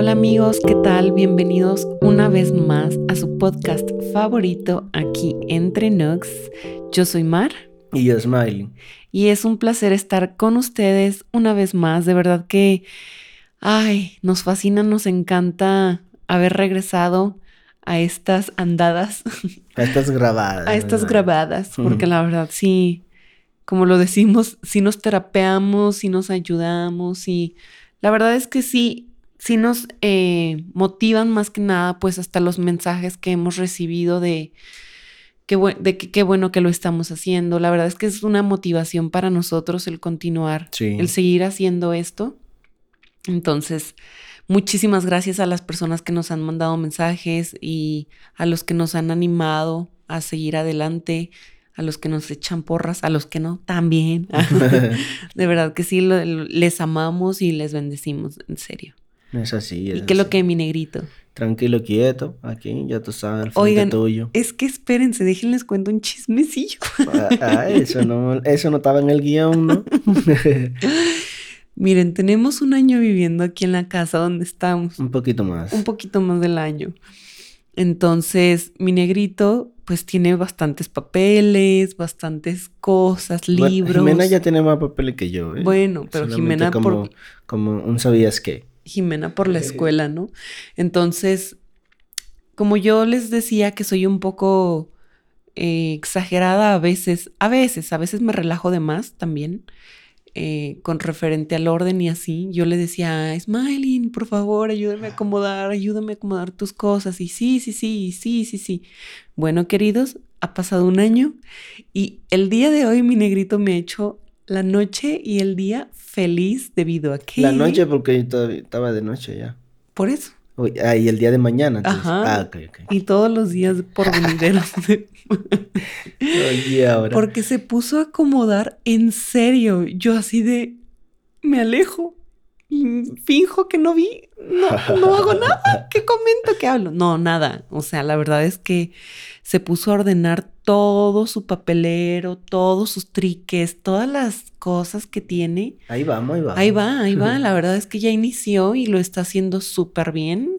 Hola amigos, ¿qué tal? Bienvenidos una vez más a su podcast favorito aquí entre Nox. Yo soy Mar. Y yo Smiley. Y es un placer estar con ustedes una vez más. De verdad que, ay, nos fascina, nos encanta haber regresado a estas andadas. A estas grabadas. a estas grabadas, porque la verdad sí, como lo decimos, sí nos terapeamos, sí nos ayudamos y la verdad es que sí, sí nos eh, motivan más que nada, pues hasta los mensajes que hemos recibido de, qué de que qué bueno que lo estamos haciendo. La verdad es que es una motivación para nosotros el continuar, el seguir haciendo esto. Entonces, muchísimas gracias a las personas que nos han mandado mensajes y a los que nos han animado a seguir adelante, a los que nos echan porras, a los que no, también. de verdad que sí, les amamos y les bendecimos, en serio. Es así. Es ¿Y qué es lo que mi negrito? Tranquilo, quieto, aquí, ya tú sabes, el Oigan, tuyo. es que espérense, déjenles cuento un chismecillo. Ah, ah, eso, no, eso no estaba en el guion, ¿no? Miren, tenemos un año viviendo aquí en la casa donde estamos. Un poquito más. Un poquito más del año. Entonces, mi negrito, pues tiene bastantes papeles, bastantes cosas, libros. Jimena ya tiene más papeles que yo. ¿eh? Bueno, pero Jimena como, como un sabías qué. Jimena por la escuela, ¿no? Entonces, como yo les decía que soy un poco eh, exagerada a veces, a veces, a veces me relajo de más también. Eh, con referente al orden y así, yo le decía, Smiling, por favor, ayúdame a acomodar, ayúdame a acomodar tus cosas. Y sí, sí, sí, sí, sí, sí. Bueno, queridos, ha pasado un año y el día de hoy mi negrito me ha hecho la noche y el día feliz debido a que... La noche porque yo estaba de noche ya. Por eso. Ah, y el día de mañana. Ajá. Ah, ok, ok. Y todos los días por venideros. Oye, ahora. Porque se puso a acomodar en serio. Yo así de... Me alejo. Finjo que no vi. No, no hago nada. ¿Qué comento? ¿Qué hablo? No, nada. O sea, la verdad es que se puso a ordenar todo su papelero, todos sus triques, todas las cosas que tiene. Ahí vamos, ahí va. Ahí va, ahí va. La verdad es que ya inició y lo está haciendo súper bien.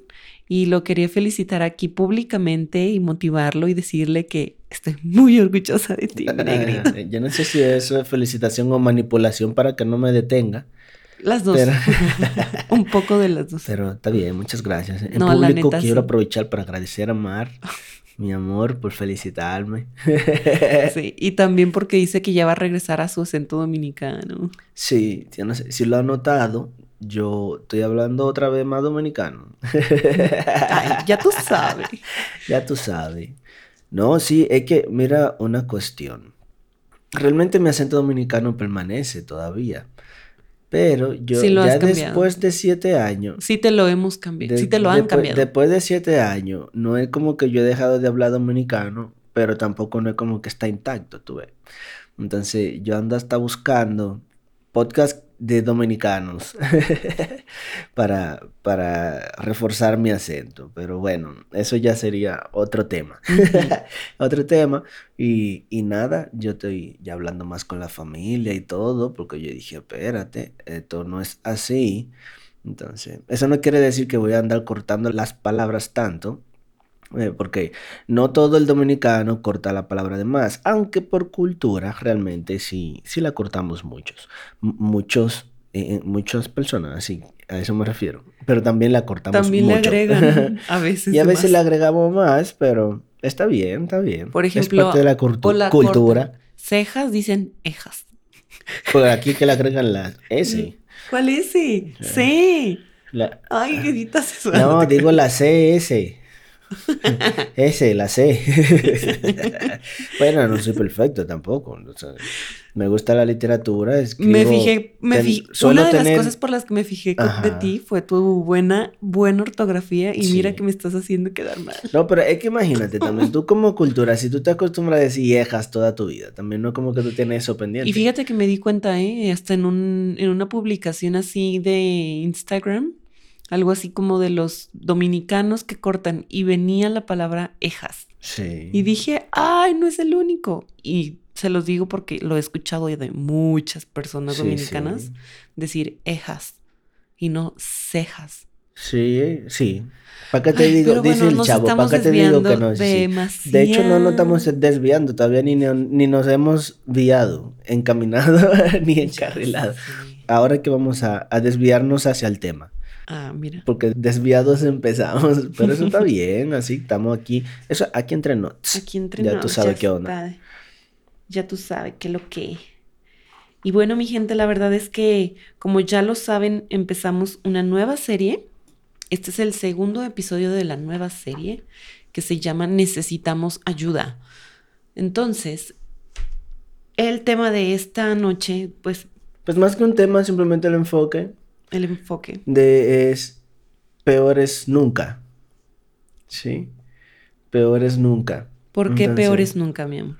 Y lo quería felicitar aquí públicamente y motivarlo y decirle que estoy muy orgullosa de ti, negrito. Yo no sé si eso es felicitación o manipulación para que no me detenga. Las dos. Un poco de las dos. Pero está bien, muchas gracias. En público quiero aprovechar para agradecer a Mar mi amor, por felicitarme. sí, y también porque dice que ya va a regresar a su acento dominicano. Sí, no sé, si lo ha notado, yo estoy hablando otra vez más dominicano. Ay, ya tú sabes. ya tú sabes. No, sí, es que, mira, una cuestión. Realmente mi acento dominicano permanece todavía. Pero yo ya después de siete años. Sí te lo hemos cambiado. sí te lo han cambiado. Después de siete años, no es como que yo he dejado de hablar dominicano, pero tampoco no es como que está intacto, tú ves. Entonces yo ando hasta buscando podcast de dominicanos para, para reforzar mi acento. Pero bueno, eso ya sería otro tema. otro tema. Y, y, nada, yo estoy ya hablando más con la familia y todo, porque yo dije, espérate, esto no es así. Entonces, eso no quiere decir que voy a andar cortando las palabras tanto, eh, porque no todo el dominicano corta la palabra de más, aunque por cultura realmente sí, sí la cortamos muchos. muchos, eh, eh, muchas personas, así, a eso me refiero. Pero también la cortamos también mucho. También le agregan a veces. y a veces le agregamos más, pero está bien, está bien. Por ejemplo, es parte de la, cultura. Cejas dicen ejas. Por aquí que le agregan la S. ¿Cuál S? C. Ay, editas eso. No, digo la CS. Ese, la sé. bueno, no soy perfecto tampoco. me gusta la literatura. me fijé, me fijé. Una de las cosas por las que me fijé de ti fue tu buena, buena ortografía y mira que me estás haciendo quedar mal. No, pero es que imagínate también, tú como cultura, si tú te acostumbras a decir viejas toda tu vida, también no como que tú tienes eso pendiente. Y fíjate que me di cuenta, ¿eh? Hasta en, un, en una publicación así de Instagram algo así como de los dominicanos que cortan y venía la palabra ejas. Sí. Y dije, ay, no es el único. Y se los digo porque lo he escuchado de muchas personas dominicanas decir ejas y no cejas. Sí, sí. ¿Para qué te digo? Dice el chavo, ¿para qué te digo que no? De hecho, no nos estamos desviando todavía, ni, ni nos hemos viado, encaminado, ni encarrilado. Ahora que vamos a, a, desviarnos hacia el tema. Ah, mira. Porque desviados empezamos, pero eso está bien, así estamos aquí. Eso, aquí entre notes. Aquí entre Ya tú sabes qué onda. Ya tú sabes qué lo que. Y bueno, mi gente, la verdad es que, como ya lo saben, empezamos una nueva serie este es el segundo episodio de la nueva serie que se llama Necesitamos ayuda. Entonces, el tema de esta noche, pues... Pues más que un tema, simplemente el enfoque. El enfoque. De es peores nunca. ¿Sí? Peores nunca. ¿Por qué peores nunca, mi amor?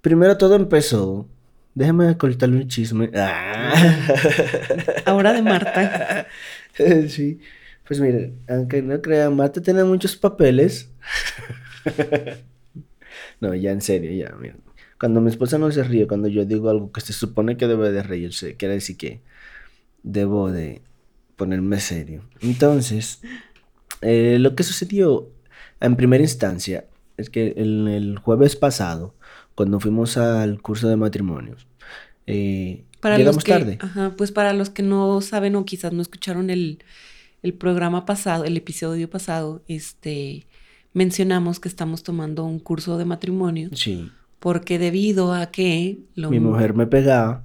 Primero todo empezó. Déjame cortarle un chisme. Ahora de Marta. sí. Pues mire, aunque no crean, Marta tiene muchos papeles. no, ya en serio, ya, miren. Cuando mi esposa no se ríe, cuando yo digo algo que se supone que debe de reírse, quiere decir que debo de ponerme serio. Entonces, eh, lo que sucedió en primera instancia es que el, el jueves pasado, cuando fuimos al curso de matrimonios, eh, llegamos tarde. Ajá, pues para los que no saben o quizás no escucharon el, el programa pasado, el episodio pasado, este, mencionamos que estamos tomando un curso de matrimonio. Sí. Porque debido a que... Mi mujer me pegaba.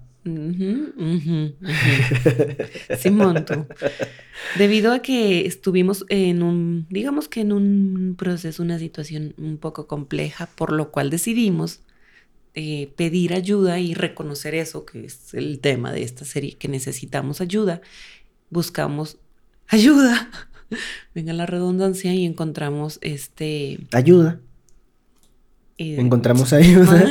Simón, tú. Debido a que estuvimos en un, digamos que en un proceso, una situación un poco compleja, por lo cual decidimos eh, pedir ayuda y reconocer eso, que es el tema de esta serie, que necesitamos ayuda. Buscamos ayuda. Venga la redundancia y encontramos este... Ayuda. Eh, encontramos ayuda.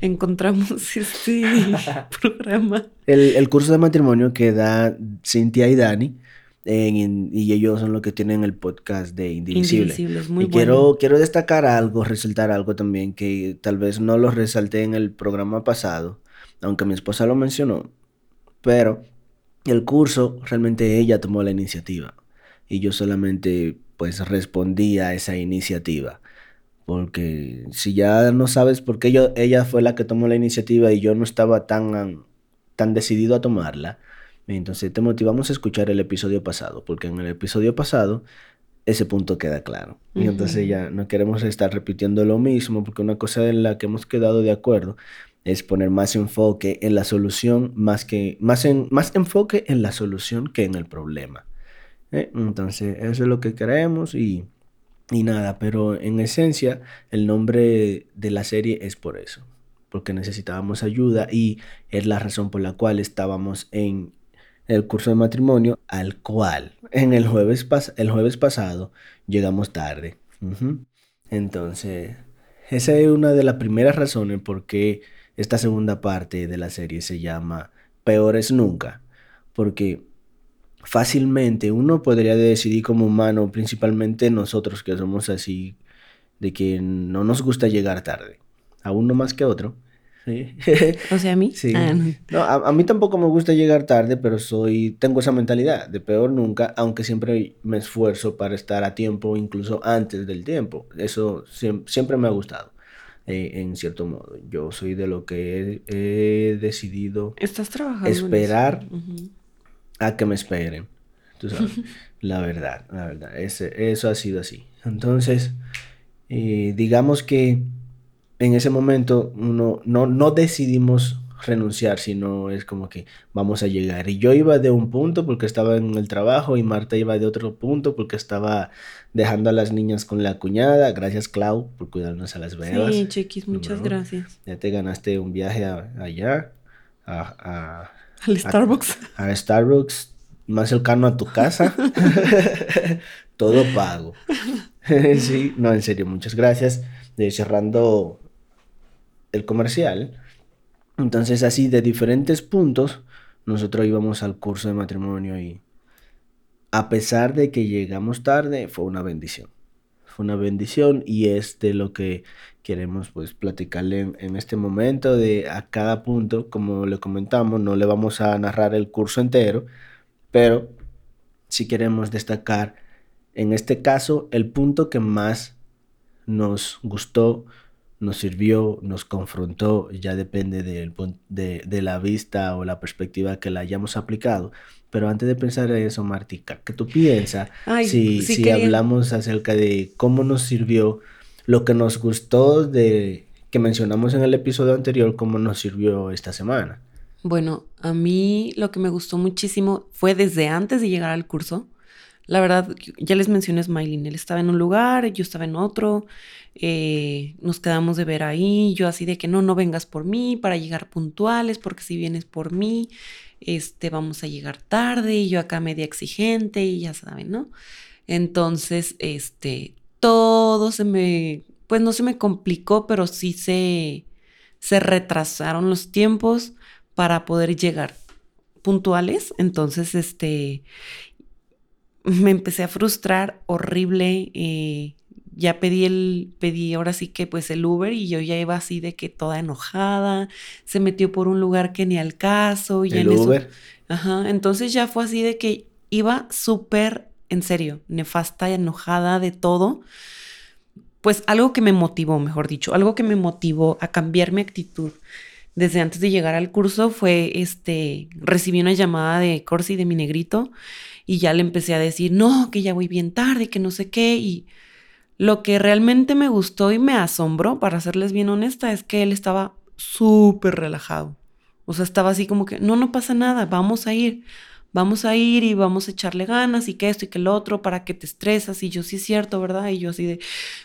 encontramos este programa. El, curso de matrimonio que da Cintia y Dani. y ellos son los que tienen el podcast de Indivisible. Indivisible es muy y quiero, quiero destacar algo, resaltar algo también que tal vez no lo resalté en el programa pasado, aunque mi esposa lo mencionó, pero el curso realmente ella tomó la iniciativa y yo solamente pues respondí a esa iniciativa. Porque si ya no sabes por qué yo, ella fue la que tomó la iniciativa y yo no estaba tan, tan decidido a tomarla, entonces te motivamos a escuchar el episodio pasado, porque en el episodio pasado ese punto queda claro. Y entonces ya no queremos estar repitiendo lo mismo, porque una cosa en la que hemos quedado de acuerdo es poner más enfoque en la solución, más, que, más, en, más enfoque en la solución que en el problema. ¿eh? Entonces, eso es lo que queremos y, y nada, pero en esencia el nombre de la serie es por eso, porque necesitábamos ayuda y es la razón por la cual estábamos en el curso de matrimonio al cual en el jueves, el jueves pasado llegamos tarde. Entonces, esa es una de las primeras razones por qué esta segunda parte de la serie se llama Peores Nunca, porque fácilmente uno podría decidir como humano, principalmente nosotros que somos así, de que no nos gusta llegar tarde, a uno más que a otro. o sea, a mí. Sí. Ah, no. a, mí tampoco me gusta llegar tarde, pero soy, tengo esa mentalidad de peor nunca, aunque siempre me esfuerzo para estar a tiempo, incluso antes del tiempo. Eso siempre me ha gustado. Eh, en cierto modo. Yo soy de lo que he, decidido ¿Estás trabajando esperar a que me esperen. Tú sabes, la verdad, la verdad, ese, eso ha sido así. Entonces, eh, digamos que en ese momento uno, no, no decidimos renunciar, sino es como que vamos a llegar. Y yo iba de un punto porque estaba en el trabajo y Marta iba de otro punto porque estaba dejando a las niñas con la cuñada. Gracias, Clau, por cuidarnos a las bebas. Sí, chiquis, muchas gracias. Ya te ganaste un viaje allá, a, al Starbucks. A, Starbucks, más cercano a tu casa. Todo pago. sí, no, en serio, muchas gracias. De cerrando el comercial. Entonces así de diferentes puntos nosotros íbamos al curso de matrimonio y a pesar de que llegamos tarde fue una bendición. Fue una bendición y es de lo que queremos pues platicarle en, este momento de a cada punto, como le comentamos, no le vamos a narrar el curso entero, pero sí queremos destacar, en este caso, el punto que más nos gustó, nos sirvió, nos confrontó, ya depende del, de, de, la vista o la perspectiva que la hayamos aplicado. Pero antes de pensar en eso, Martica, ¿qué tú piensas si, si hablamos acerca de cómo nos sirvió lo que nos gustó de que mencionamos en el episodio anterior, cómo nos sirvió esta semana? Bueno, a mí lo que me gustó muchísimo fue desde antes de llegar al curso. La verdad, ya les mencioné Smiling. Él estaba en un lugar, yo estaba en otro. Eh, nos quedamos de ver ahí. Yo así de que no, no vengas por mí para llegar puntuales, porque si vienes por mí, este, vamos a llegar tarde. Y yo acá media exigente y ya saben, ¿no? Entonces, este, todo se me, pues no se me complicó, pero sí se, se retrasaron los tiempos para poder llegar puntuales. Entonces, este, me empecé a frustrar horrible. Eh, ya pedí el, pedí ahora sí que pues el Uber y yo ya iba así de que toda enojada, se metió por un lugar que ni al caso. Y ¿El Uber? ajá, entonces ya fue así de que iba súper, en serio, nefasta y enojada de todo. Pues algo que me motivó, mejor dicho, algo que me motivó a cambiar mi actitud desde antes de llegar al curso fue, este, recibí una llamada de Corsi, de mi negrito, y ya le empecé a decir, no, que ya voy bien tarde, que no sé qué. Y lo que realmente me gustó y me asombró, para serles bien honesta, es que él estaba súper relajado. O sea, estaba así como que, no, no pasa nada, vamos a ir vamos a ir y vamos a echarle ganas y que esto y que lo otro para que te estresas. Y yo, sí es cierto, ¿verdad? Y yo así de,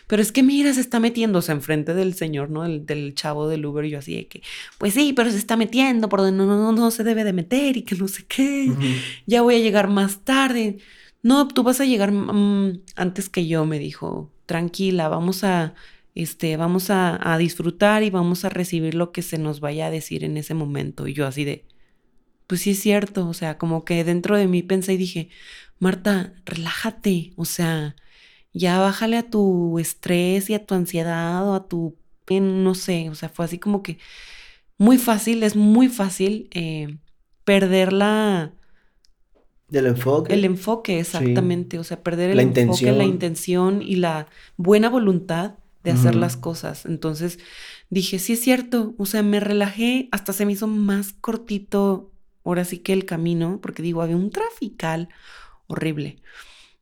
pero es que mira, se está metiéndose enfrente del señor, ¿no? Del, chavo del Uber. Y yo así de que, pues sí, pero se está metiendo por donde no, no, no se debe de meter y que no sé qué. Ya voy a llegar más tarde. No, tú vas a llegar mm, antes que yo, me dijo. Tranquila, vamos a, este, vamos a, a disfrutar y vamos a recibir lo que se nos vaya a decir en ese momento. Y yo así de, pues sí es cierto, o sea, como que dentro de mí pensé y dije, Marta, relájate, o sea, ya bájale a tu estrés y a tu ansiedad o a tu, no sé, o sea, fue así como que muy fácil, es muy fácil eh, perder la... Del enfoque. El enfoque, exactamente, o sea, perder el enfoque, la intención y la buena voluntad de hacer las cosas. Entonces dije, sí es cierto, o sea, me relajé, hasta se me hizo más cortito ahora sí que el camino, porque digo, había un trafical horrible.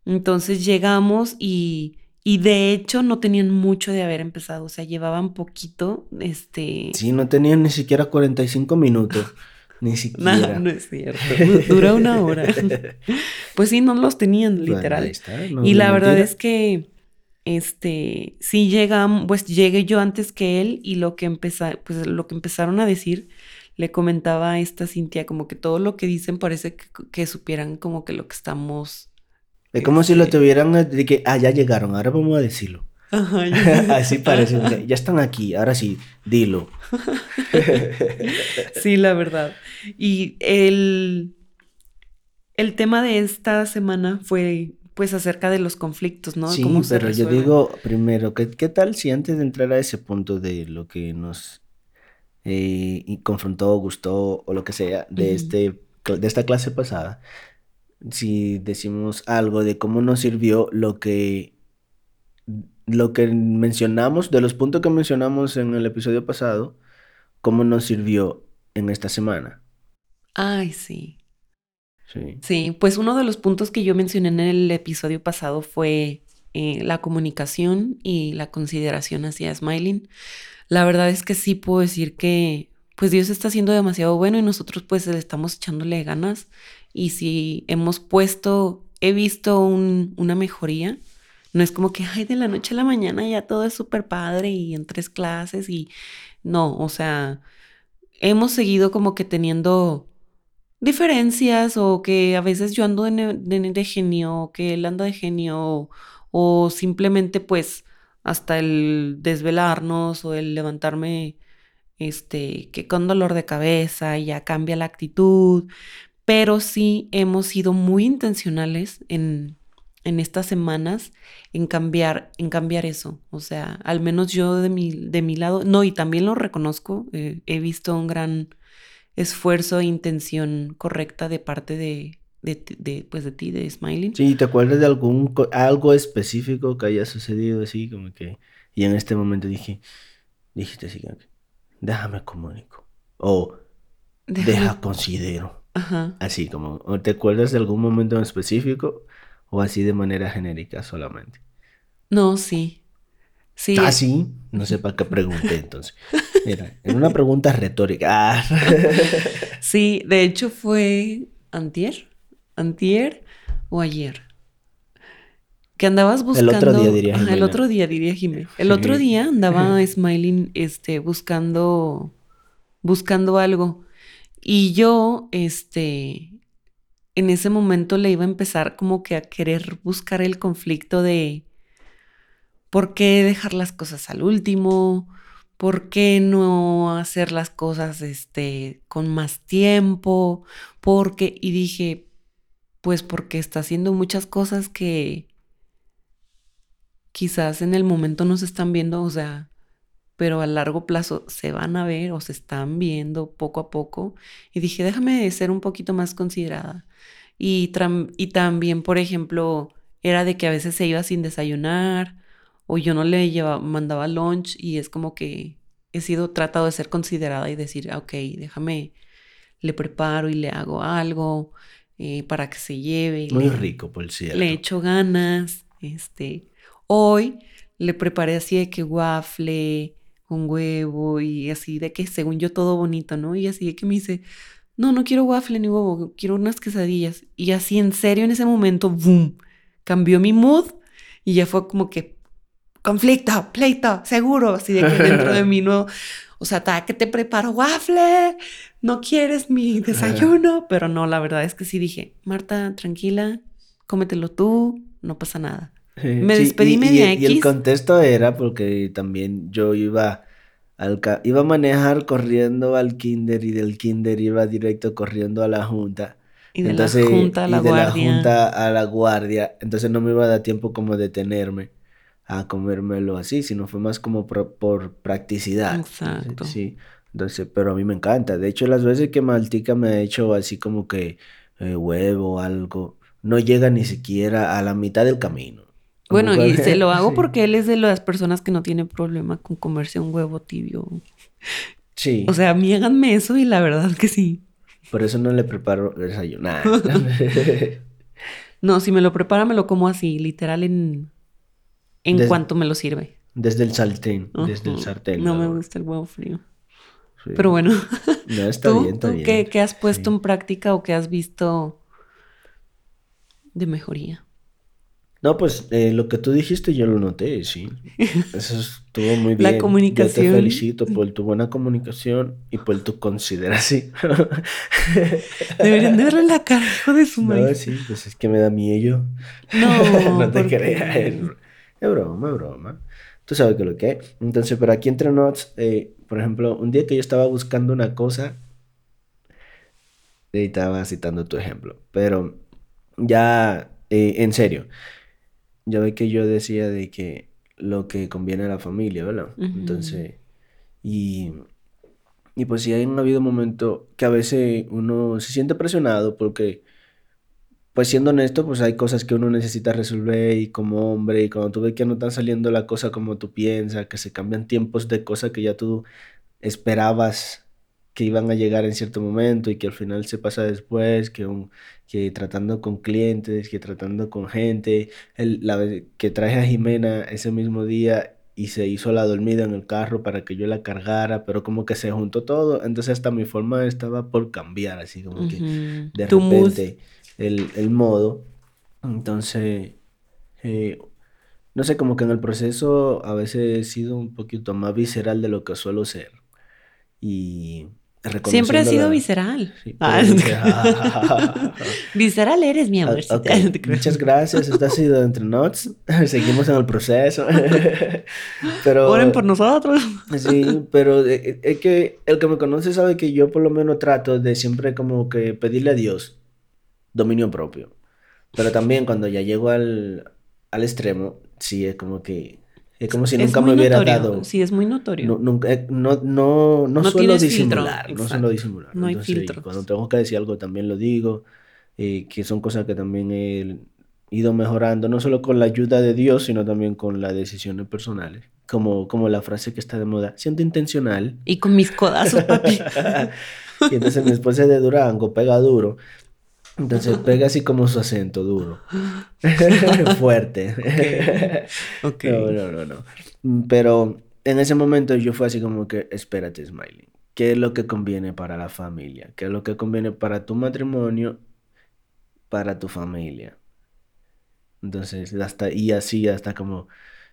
Entonces llegamos y, y de hecho no tenían mucho de haber empezado, o sea, llevaban poquito, este... Sí, no tenían ni siquiera 45 minutos. Ni siquiera. No, no es cierto. Dura una hora. pues sí, no los tenían, literal. y la verdad es que, este, sí llegamos, pues llegué yo antes que él y lo que empezó, pues lo que empezaron a decir le comentaba a esta Cintia como que todo lo que dicen parece que, supieran como que lo que estamos... Es como si lo este tuvieran de que, ah, ya llegaron, ahora vamos a decirlo. Así parece, ya están aquí, ahora sí, dilo. sí, la verdad. Y el, el tema de esta semana fue pues acerca de los conflictos, ¿no? Sí, pero yo digo primero, ¿qué, ¿qué tal si antes de entrar a ese punto de lo que nos eh, y confrontó, gustó o lo que sea de, este, de esta clase pasada, si decimos algo de cómo nos sirvió lo que, lo que mencionamos, de los puntos que mencionamos en el episodio pasado, cómo nos sirvió en esta semana. Ay, sí. Sí. Sí, pues uno de los puntos que yo mencioné en el episodio pasado fue eh, la comunicación y la consideración hacia Smiling la verdad es que sí puedo decir que pues Dios está haciendo demasiado bueno y nosotros pues le estamos echándole ganas. Y si hemos puesto, he visto una mejoría, no es como que, ay, de la noche a la mañana ya todo es súper padre y en tres clases y no, o sea, hemos seguido como que teniendo diferencias o que a veces yo ando de, de genio, que él anda de genio o simplemente pues hasta el desvelarnos o el levantarme este que con dolor de cabeza ya cambia la actitud, pero sí hemos sido muy intencionales en, en estas semanas en cambiar, en cambiar eso. O sea, al menos yo de mi, de mi lado, no, y también lo reconozco, eh, he visto un gran esfuerzo e intención correcta de parte de, de, de, pues de ti, de Smiling. Sí, ¿te acuerdas de algún algo específico que haya sucedido así? Como que. Y en este momento dije, dijiste así, déjame comunico. O deja considero. Ajá. Así como, ¿te acuerdas de algún momento en específico? O así de manera genérica solamente. No, sí. Sí. Ah, sí. No sé para qué pregunté entonces. Mira, en una pregunta retórica. Ah. sí, de hecho fue antier, antier o ayer. Que andabas buscando. El otro día diría Jimena. el otro día diría Jimé. El otro día andaba Smiling este, buscando. buscando algo. Y yo, este. En ese momento le iba a empezar como que a querer buscar el conflicto de. ¿Por qué dejar las cosas al último? ¿Por qué no hacer las cosas este, con más tiempo? Porque, y dije, pues porque está haciendo muchas cosas que quizás en el momento no se están viendo, o sea, pero a largo plazo se van a ver o se están viendo poco a poco. Y dije, déjame ser un poquito más considerada. Y, y también, por ejemplo, era de que a veces se iba sin desayunar o yo no le llevaba, mandaba lunch y es como que he sido tratado de ser considerada y decir, ok, déjame, le preparo y le hago algo eh, para que se lleve. Muy rico, por cierto. Le echo ganas, este, Hoy le preparé así de que waffle, un huevo y así de que según yo todo bonito, ¿no? Y así de que me dice, no, no quiero waffle ni huevo, quiero unas quesadillas. Y así en serio en ese momento, ¡boom! Cambió mi mood y ya fue como que conflicto, pleito, seguro, así de que dentro de mí no, o sea, ta que te preparo waffle, no quieres mi desayuno, pero no, la verdad es que sí dije, Marta, tranquila, cómetelo tú, no pasa nada. Me despedí media y, Y el contexto era porque también yo iba al iba a manejar corriendo al kinder y del kinder iba directo corriendo a la junta. Y de la junta a la y de la junta a la guardia. Entonces no me iba a dar tiempo como detenerme a comérmelo así, sino fue más como por, practicidad. Exacto. Sí. Entonces, pero a mí me encanta. De hecho, las veces que Maltica me ha hecho así como que eh, huevo o algo, no llega ni siquiera a la mitad del camino. Bueno, y se lo hago porque él es de las personas que no tiene problema con comerse un huevo tibio. Sí. O sea, háganme eso y la verdad que sí. Por eso no le preparo desayunar. no, si me lo prepara, me lo como así, literal en, en cuanto me lo sirve. Desde el sartén, desde el sartén. No, me gusta el huevo frío. Pero bueno. No, está bien, está bien. Qué, qué, has puesto en práctica o qué has visto de mejoría? No, pues eh, lo que tú dijiste yo lo noté, sí. Eso estuvo muy bien. La comunicación. Yo te felicito por tu buena comunicación y por tu consideración. Deberían de verle la cara, hijo de su madre. No, sí, pues es que me da miedo. No, no te creas. Es, broma, es broma. Tú sabes que lo que es. Entonces, pero aquí entre nos, eh, por ejemplo, un día que yo estaba buscando una cosa, y estaba citando tu ejemplo, pero ya, eh, en serio ya ve que yo decía de que lo que conviene a la familia, ¿verdad? Entonces, y, y pues sí un habido momento que a veces uno se siente presionado porque, pues siendo honesto, pues hay cosas que uno necesita resolver y como hombre, y cuando tú ves que no están saliendo la cosa como tú piensas, que se cambian tiempos de cosas que ya tú esperabas que iban a llegar en cierto momento y que al final se pasa después, que, un, que tratando con clientes, que tratando con gente, el, la, que traje a Jimena ese mismo día y se hizo la dormida en el carro para que yo la cargara, pero como que se juntó todo, entonces hasta mi forma estaba por cambiar, así como que de repente el, el, modo, entonces, eh, no sé, como que en el proceso a veces he sido un poquito más visceral de lo que suelo ser. Y Siempre ha sido visceral. Ah, visceral eres, mi amor. Ah, Muchas gracias. Esto ha sido entre notes. Seguimos en el proceso. pero, Oren por nosotros. sí, pero eh, eh, es que el que me conoce sabe que yo por lo menos trato de siempre como que pedirle a Dios dominio propio. Pero también cuando ya llego al, al extremo, sí es como que es como si nunca me hubiera dado. Sí, es muy notorio. No, nunca, eh, no, no, no, suelo disimular. No suelo disimular. No hay filtro. Cuando tengo que decir algo también lo digo. eh, que son cosas que también he ido mejorando, no solo con la ayuda de Dios, sino también con las decisiones personales. Como, como la frase que está de moda, siendo intencional. Y con mis codazos, papi. y entonces mi esposa es de Durango, pega duro. Entonces pega así como su acento duro. Fuerte. Okay. No, no, no, no. Pero en ese momento yo fue así como que, espérate, Smiley. ¿Qué es lo que conviene para la familia? ¿Qué es lo que conviene para tu matrimonio? Para tu familia. Entonces, hasta, y así, hasta como,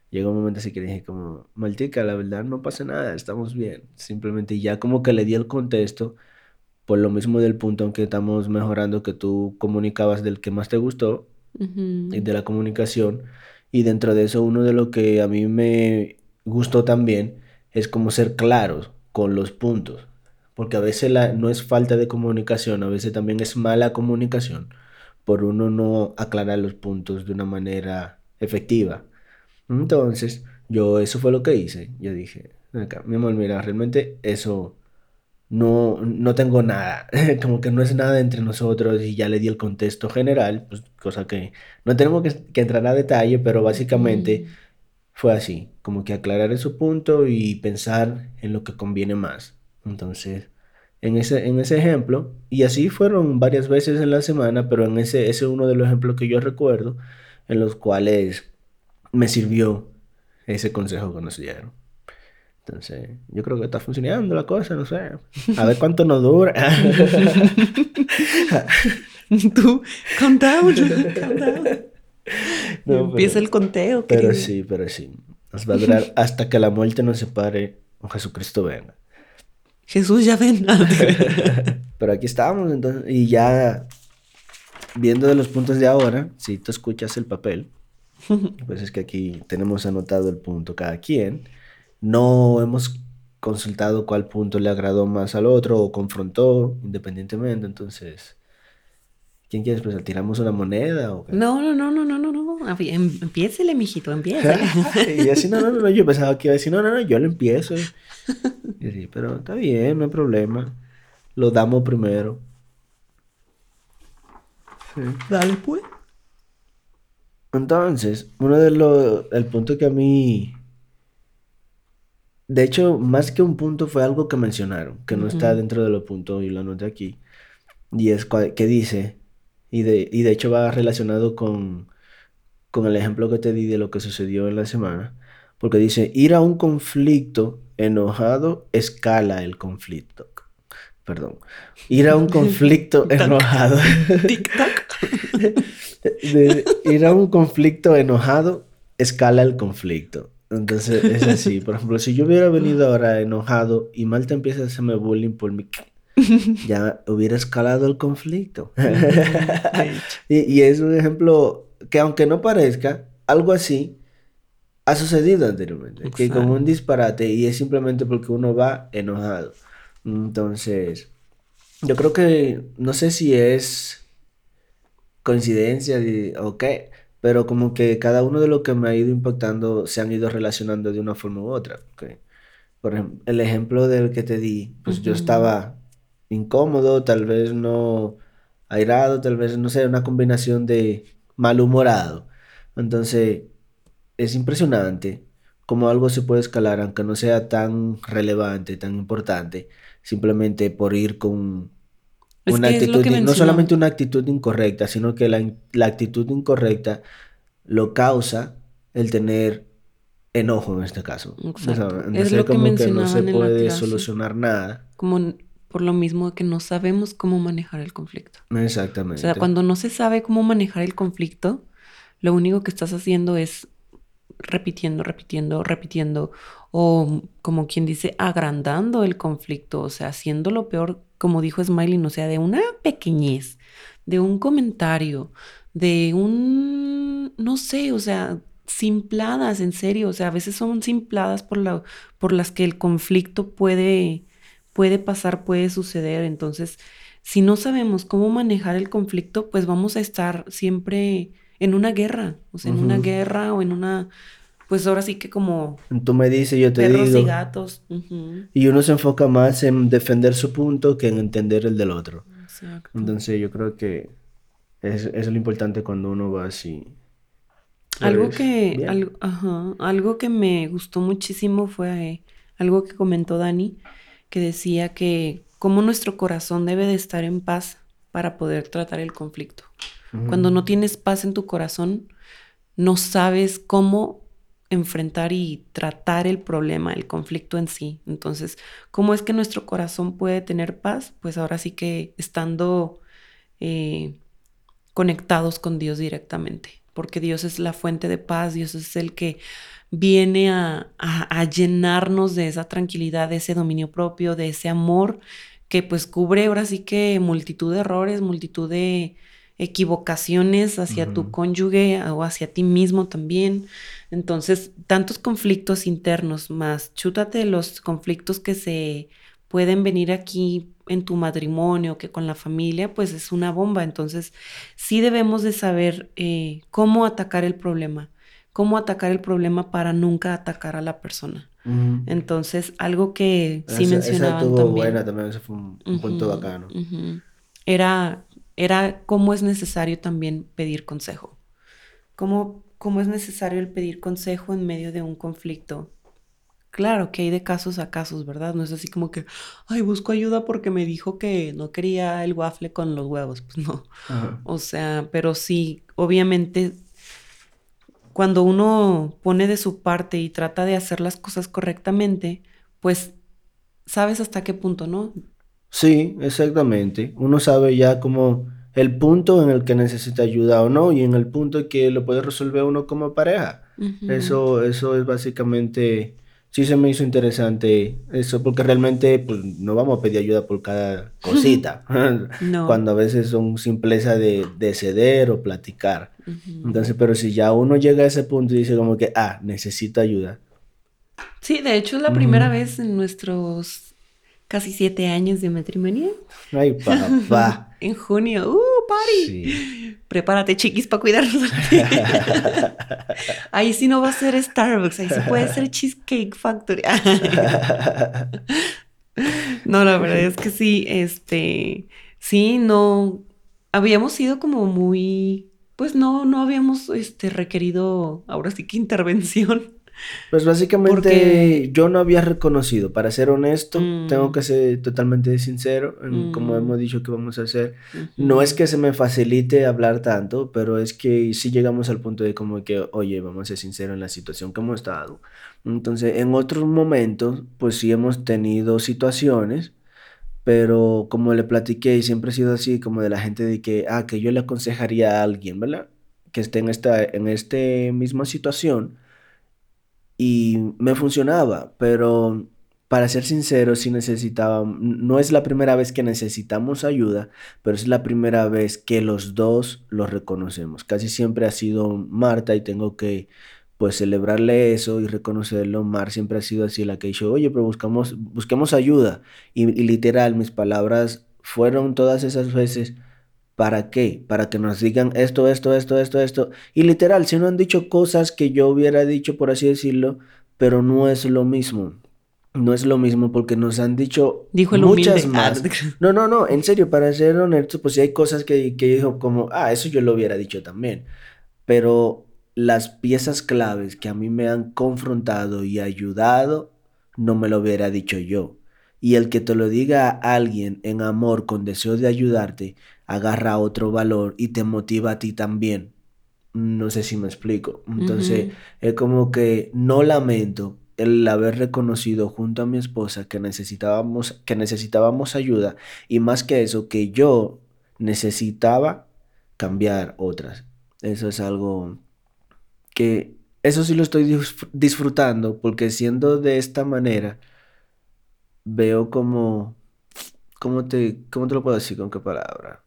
llegó un momento así que dije como, Maltica, la verdad no pasa nada, estamos bien. Simplemente ya como que le di el contexto por lo mismo del punto en que estamos mejorando que tú comunicabas del que más te gustó y de la comunicación. Y dentro de eso, uno de lo que a mí me gustó también es como ser claros con los puntos. Porque a veces la, no es falta de comunicación, a veces también es mala comunicación por uno no aclarar los puntos de una manera efectiva. Entonces, yo eso fue lo que hice. Yo dije, mi amor, mira, realmente eso no, no tengo nada, como que no es nada entre nosotros y ya le di el contexto general, pues, cosa que no tenemos que, entrar a detalle, pero básicamente mm. fue así, como que aclarar ese punto y pensar en lo que conviene más. Entonces, en ese, en ese ejemplo, y así fueron varias veces en la semana, pero en ese, ese es uno de los ejemplos que yo recuerdo en los cuales me sirvió ese consejo que nos dieron. Entonces, yo creo que está funcionando la cosa, no sé. A ver cuánto nos dura. Tú, countdown, Empieza el conteo. Pero sí, pero sí. Nos va a durar hasta que la muerte nos separe o Jesucristo venga. Jesús ya venga. pero aquí estamos, entonces, y ya viendo de los puntos de ahora, si tú escuchas el papel, pues es que aquí tenemos anotado el punto cada quien no hemos consultado cuál punto le agradó más al otro o confrontó independientemente, entonces... ¿Quién quiere expresar? ¿Tiramos una moneda o No, no, no, no, no, no, no. Em, empiécele, mijito, empiécele. y así, no, no, no, yo pensaba que iba a decir, no, no, no, yo lo empiezo. Y así, pero está bien, no hay problema. Lo damos primero. Dale, pues. Entonces, uno de los, el punto que a mí de hecho, más que un punto fue algo que mencionaron, que no está dentro de los puntos y lo anoté aquí. Y es que dice, y de, y de hecho va relacionado con, con el ejemplo que te di de lo que sucedió en la semana, porque dice, ir a un conflicto enojado escala el conflicto. Perdón. Ir a un conflicto enojado. ir a un conflicto enojado escala el conflicto. Entonces es así. Por ejemplo, si yo hubiera venido ahora enojado y Malta empieza a hacerme bullying por mi... ya hubiera escalado el conflicto. y, es un ejemplo que aunque no parezca, algo así ha sucedido anteriormente. Que como un disparate y es simplemente porque uno va enojado. Entonces, yo creo que no sé si es coincidencia o qué, pero como que cada uno de los que me ha ido impactando se han ido relacionando de una forma u otra. Por ejemplo, el ejemplo del que te di, pues yo estaba incómodo, tal vez no airado, tal vez, no sé, una combinación de malhumorado. Entonces, es impresionante cómo algo se puede escalar, aunque no sea tan relevante, tan importante, simplemente por ir con una actitud, no solamente una actitud incorrecta, sino que la, actitud incorrecta lo causa el tener enojo en este caso. es lo como que, no se puede solucionar nada. Como por lo mismo que no sabemos cómo manejar el conflicto. Exactamente. O sea, cuando no se sabe cómo manejar el conflicto, lo único que estás haciendo es repitiendo, repitiendo, repitiendo, o como quien dice, agrandando el conflicto, o sea, haciéndolo peor como dijo Smiley, o sea, de una pequeñez, de un comentario, de un, no sé, o sea, simpladas, en serio, o sea, a veces son simpladas por, la, por las que el conflicto puede, puede pasar, puede suceder. Entonces, si no sabemos cómo manejar el conflicto, pues vamos a estar siempre en una guerra, o sea, en una guerra o en una pues ahora sí que como... Tú me dices, yo te perros y gatos. Y uno se enfoca más en defender su punto que en entender el del otro. Exacto. Entonces yo creo que Es, es lo importante cuando uno va así. Algo Pues, que, algo, ajá, algo que me gustó muchísimo fue eh, algo que comentó Dani, que decía que cómo nuestro corazón debe de estar en paz para poder tratar el conflicto. Cuando no tienes paz en tu corazón, no sabes cómo enfrentar y tratar el problema, el conflicto en sí. Entonces, ¿cómo es que nuestro corazón puede tener paz? Pues ahora sí que estando eh, conectados con Dios directamente, porque Dios es la fuente de paz, Dios es el que viene a, a- a llenarnos de esa tranquilidad, de ese dominio propio, de ese amor que pues cubre ahora sí que multitud de errores, multitud de equivocaciones hacia tu cónyuge o hacia ti mismo también. Entonces, tantos conflictos internos, más chútate los conflictos que se pueden venir aquí en tu matrimonio, que con la familia, pues es una bomba. Entonces, sí debemos de saber eh, cómo atacar el problema, cómo atacar el problema para nunca atacar a la persona. Entonces, algo que sí Esa- mencionaban Esa estuvo también. buena también, ese fue un, un punto bacano. Era, era cómo es necesario también pedir consejo. Cómo, cómo es necesario el pedir consejo en medio de un conflicto. Claro que hay de casos a casos, ¿verdad? No es así como que, ay, busco ayuda porque me dijo que no quería el waffle con los huevos. Pues no. Ajá. O sea, pero sí, obviamente, cuando uno pone de su parte y trata de hacer las cosas correctamente, pues sabes hasta qué punto, ¿no? Sí, exactamente. Uno sabe ya como el punto en el que necesita ayuda o no y en el punto que lo puede resolver uno como pareja. Eso, eso es básicamente, sí se me hizo interesante eso, porque realmente pues, no vamos a pedir ayuda por cada cosita, No. cuando a veces son simpleza de, de ceder o platicar. Entonces, pero si ya uno llega a ese punto y dice como que, ah, necesito ayuda. Sí, de hecho es la primera vez en nuestros casi siete años de matrimonio. Ay, papá. En junio. ¡Uh, party! Sí. Prepárate, chiquis, para cuidarnos. ahí sí no va a ser Starbucks, ahí sí puede ser Cheesecake Factory. no, la verdad es que sí, este, sí, no, habíamos sido como muy, pues no, no habíamos, este, requerido, ahora sí que intervención. Pues básicamente Porque- yo no había reconocido, para ser honesto, Mm. tengo que ser totalmente sincero en como Mm. hemos dicho que vamos a hacer. No es que se me facilite hablar tanto, pero es que sí llegamos al punto de como que, oye, vamos a ser sinceros en la situación que hemos estado. Entonces, en otros momentos, pues sí hemos tenido situaciones, pero como le platiqué y siempre he sido así, como de la gente de que, ah, que yo le aconsejaría a alguien, ¿verdad? Que esté en esta, en este misma situación y me funcionaba, pero para ser sincero, sí necesitaba, no es la primera vez que necesitamos ayuda, pero es la primera vez que los dos lo reconocemos. Casi siempre ha sido Marta y tengo que pues celebrarle eso y reconocerlo. Mar siempre ha sido así la que ha dicho, oye, pero buscamos, busquemos ayuda. Y literal, mis palabras fueron todas esas veces. ¿Para qué? Para que nos digan esto, esto, esto, esto, esto. Y literal, si no han dicho cosas que yo hubiera dicho, por así decirlo, pero no es lo mismo. No es lo mismo porque nos han dicho Dijo el muchas humilde. Ah, más. No, no, no, en serio, para ser honesto, pues sí hay cosas que, que dijo como, ah, eso yo lo hubiera dicho también. Pero las piezas claves que a mí me han confrontado y ayudado, no me lo hubiera dicho yo. Y el que te lo diga a alguien en amor, con deseo de ayudarte, agarra otro valor y te motiva a ti también. No sé si me explico. Entonces, es como que no lamento el haber reconocido junto a mi esposa que necesitábamos, que necesitábamos ayuda y más que eso, que yo necesitaba cambiar otras. Eso es algo que, eso sí lo estoy disfr- disfrutando porque siendo de esta manera, veo como, ¿cómo te, cómo te lo puedo decir? ¿Con qué palabra?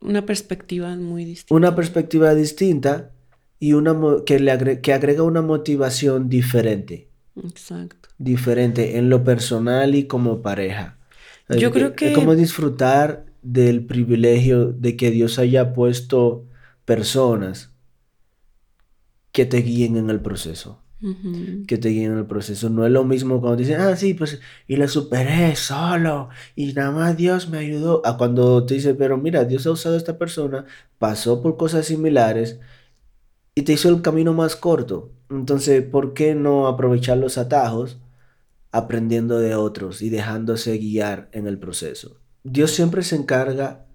Una perspectiva muy distinta. Una perspectiva distinta y una mo- que, le agre- que agrega una motivación diferente. Exacto. diferente en lo personal y como pareja. Yo Es creo Es que- como disfrutar del privilegio de que Dios haya puesto personas que te guíen en el proceso. Que te guíen en el proceso. No es lo mismo cuando dicen, ah, sí, pues, y la superé solo, y nada más Dios me ayudó. A cuando te dice, pero mira, Dios ha usado a esta persona, pasó por cosas similares y te hizo el camino más corto. Entonces, ¿por qué no aprovechar los atajos aprendiendo de otros y dejándose guiar en el proceso? Dios siempre se encarga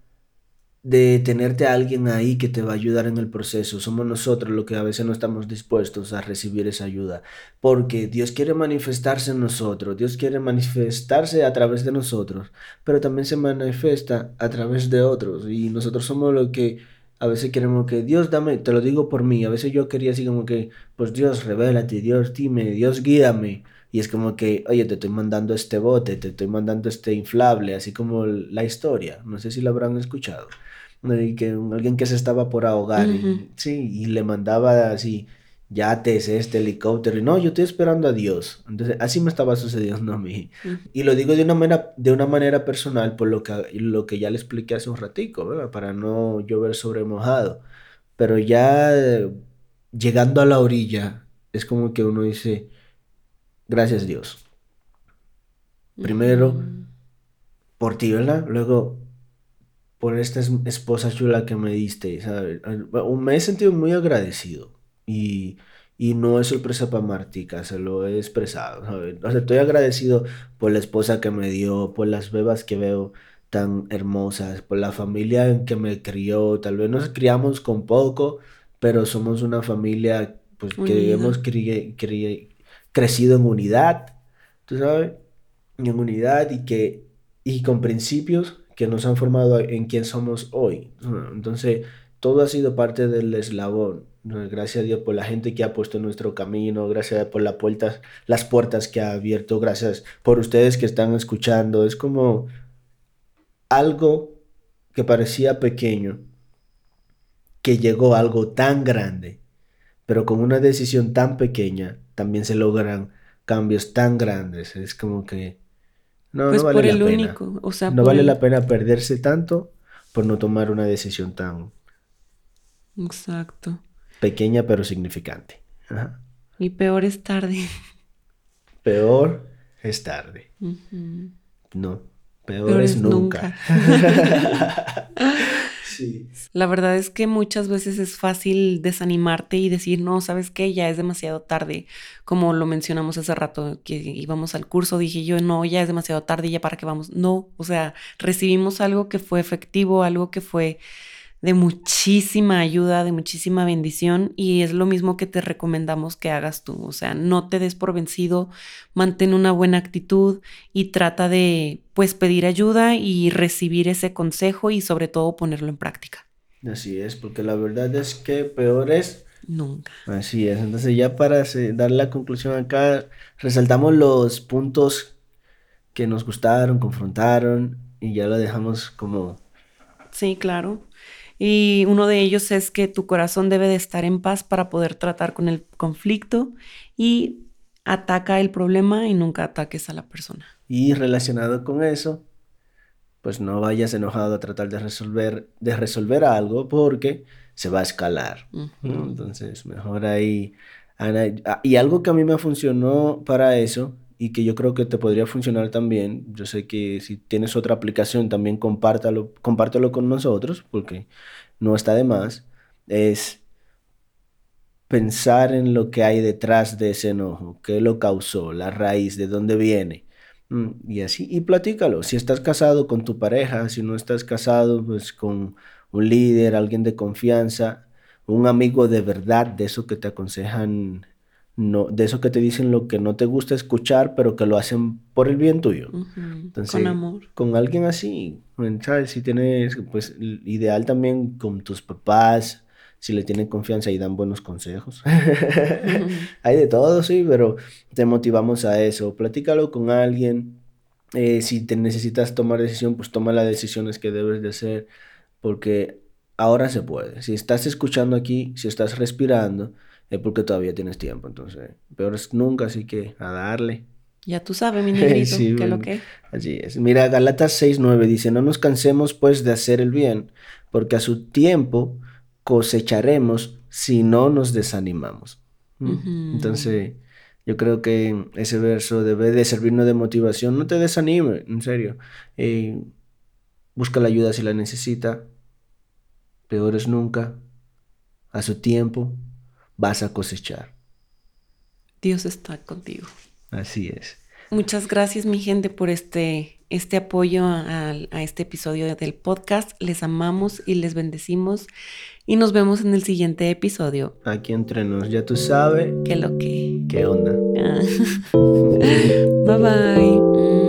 de tenerte a alguien ahí que te va a ayudar en el proceso. Somos nosotros los que a veces no estamos dispuestos a recibir esa ayuda. Porque Dios quiere manifestarse en nosotros, Dios quiere manifestarse a través de nosotros, pero también se manifiesta a través de otros. Y nosotros somos los que a veces queremos que Dios dame, te lo digo por mí, a veces yo quería así como que, pues Dios, revélate, Dios, dime, Dios, guíame. Y es como que, oye, te estoy mandando este bote, te estoy mandando este inflable, así como la historia. No sé si lo habrán escuchado que alguien que se estaba por ahogar, y, sí, y le mandaba así yates, este helicóptero, y no, yo estoy esperando a Dios. Entonces, así me estaba sucediendo a mí. Y lo digo de una manera, de una manera personal, por lo que, lo que ya le expliqué hace un ratico, ¿verdad? Para no llover sobre mojado. Pero ya llegando a la orilla, es como que uno dice, gracias Dios. Primero, por ti, ¿verdad? Luego, por esta esposa chula que me diste, ¿sabes? Me he sentido muy agradecido y, y no es sorpresa para Martica, se lo he expresado, ¿sabes? O sea, estoy agradecido por la esposa que me dio, por las bebas que veo tan hermosas, por la familia en que me crió, tal vez nos criamos con poco, pero somos una familia pues que hemos crecido en unidad, tú sabes, en unidad y que y con principios que nos han formado en quien somos hoy. Entonces, todo ha sido parte del eslabón. Gracias a Dios por la gente que ha puesto en nuestro camino, gracias por las puertas, las puertas que ha abierto, gracias por ustedes que están escuchando. Es como algo que parecía pequeño, que llegó a algo tan grande, pero con una decisión tan pequeña también se logran cambios tan grandes. Es como que no, pues no vale la pena. no vale la pena perderse tanto por no tomar una decisión tan... Exacto. Pequeña pero significante. Y peor es tarde. Peor es tarde. No, peor, es, nunca. La verdad es que muchas veces es fácil desanimarte y decir, no, sabes qué, ya es demasiado tarde. Como lo mencionamos hace rato, que íbamos al curso, dije yo, no, ya es demasiado tarde, ya para qué vamos. No, o sea, recibimos algo que fue efectivo, algo que fue de muchísima ayuda, de muchísima bendición y es lo mismo que te recomendamos que hagas tú. O sea, no te des por vencido, mantén una buena actitud y trata de pues pedir ayuda y recibir ese consejo y sobre todo ponerlo en práctica. Así es, porque la verdad es que peor es nunca. Así es, entonces ya para dar la conclusión acá, resaltamos los puntos que nos gustaron, confrontaron y ya lo dejamos como... Sí, claro. Y uno de ellos es que tu corazón debe de estar en paz para poder tratar con el conflicto y ataca el problema y nunca ataques a la persona. Y relacionado con eso, pues no vayas enojado a tratar de resolver, de resolver algo porque se va a escalar. Entonces, mejor ahí. y algo que a mí me funcionó para eso y que yo creo que te podría funcionar también. Yo sé que si tienes otra aplicación también compártalo, compártelo con nosotros porque no está de más. Es pensar en lo que hay detrás de ese enojo, qué lo causó, la raíz, de dónde viene. Mm, y así, y platícalo. Si estás casado con tu pareja, si no estás casado, pues con un líder, alguien de confianza, un amigo de verdad, de eso que te aconsejan no, de eso que te dicen lo que no te gusta escuchar, pero que lo hacen por el bien tuyo. con amor. Con alguien así, ¿sabes? Si tienes, pues, ideal también con tus papás, si le tienen confianza y dan buenos consejos. Hay de todo, sí, pero te motivamos a eso. Platícalo con alguien. Eh, si te necesitas tomar decisión, pues toma las decisiones que debes de hacer, porque ahora se puede. Si estás escuchando aquí, si estás respirando, es porque todavía tienes tiempo. Entonces, peor es nunca, así que a darle. Ya tú sabes, mi negrito, qué es lo que. Así es. Mira, Galatas 6.9 dice, no nos cansemos pues de hacer el bien, porque a su tiempo cosecharemos si no nos desanimamos. Entonces, yo creo que ese verso debe de servirnos de motivación. No te desanime, en serio. Eh, busca la ayuda si la necesita. Peores nunca. A su tiempo vas a cosechar. Dios está contigo. Así es. Muchas gracias, mi gente, por este, este apoyo a, a, este episodio del podcast. Les amamos y les bendecimos. Y nos vemos en el siguiente episodio. Aquí entre nos, ya tú sabes. ¿Qué lo que? ¿Qué onda? bye bye.